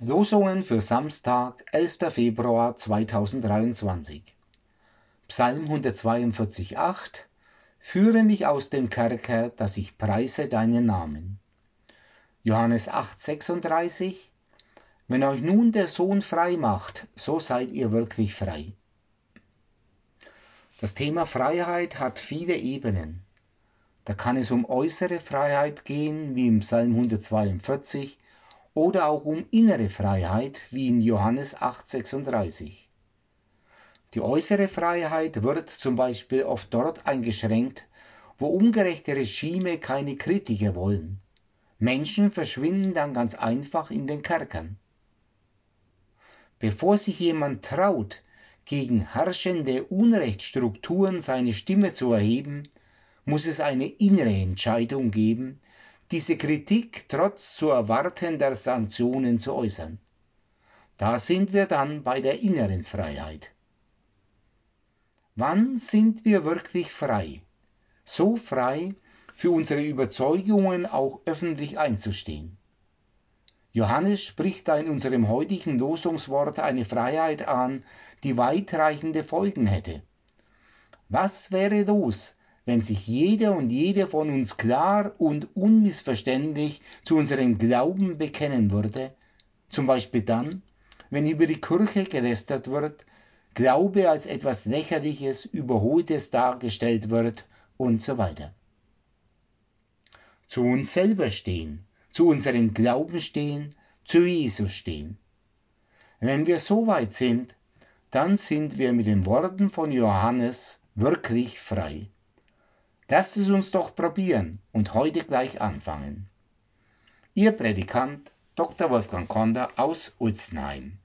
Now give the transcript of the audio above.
Losungen für Samstag, 11. Februar 2023. Psalm 142,8 Führe mich aus dem Kerker, dass ich preise deinen Namen. Johannes 8,36 Wenn euch nun der Sohn frei macht, so seid ihr wirklich frei. Das Thema Freiheit hat viele Ebenen. Da kann es um äußere Freiheit gehen, wie im Psalm 142, oder auch um innere Freiheit, wie in Johannes 8,36. Die äußere Freiheit wird zum Beispiel oft dort eingeschränkt, wo ungerechte Regime keine Kritiker wollen. Menschen verschwinden dann ganz einfach in den Kerkern. Bevor sich jemand traut, gegen herrschende Unrechtsstrukturen seine Stimme zu erheben, muss es eine innere Entscheidung geben, diese Kritik trotz zu erwartender Sanktionen zu äußern. Da sind wir dann bei der inneren Freiheit. Wann sind wir wirklich frei? So frei, für unsere Überzeugungen auch öffentlich einzustehen. Johannes spricht da in unserem heutigen Losungswort eine Freiheit an, die weitreichende Folgen hätte. Was wäre los, wenn sich jeder und jede von uns klar und unmissverständlich zu unserem Glauben bekennen würde, zum Beispiel dann, wenn über die Kirche gelästert wird, Glaube als etwas Lächerliches, Überholtes dargestellt wird und so weiter. Zu uns selber stehen, zu unserem Glauben stehen, zu Jesus stehen. Wenn wir so weit sind, dann sind wir mit den Worten von Johannes wirklich frei. Lasst es uns doch probieren und heute gleich anfangen. Ihr Predikant Dr. Wolfgang Konder aus Ulzenheim.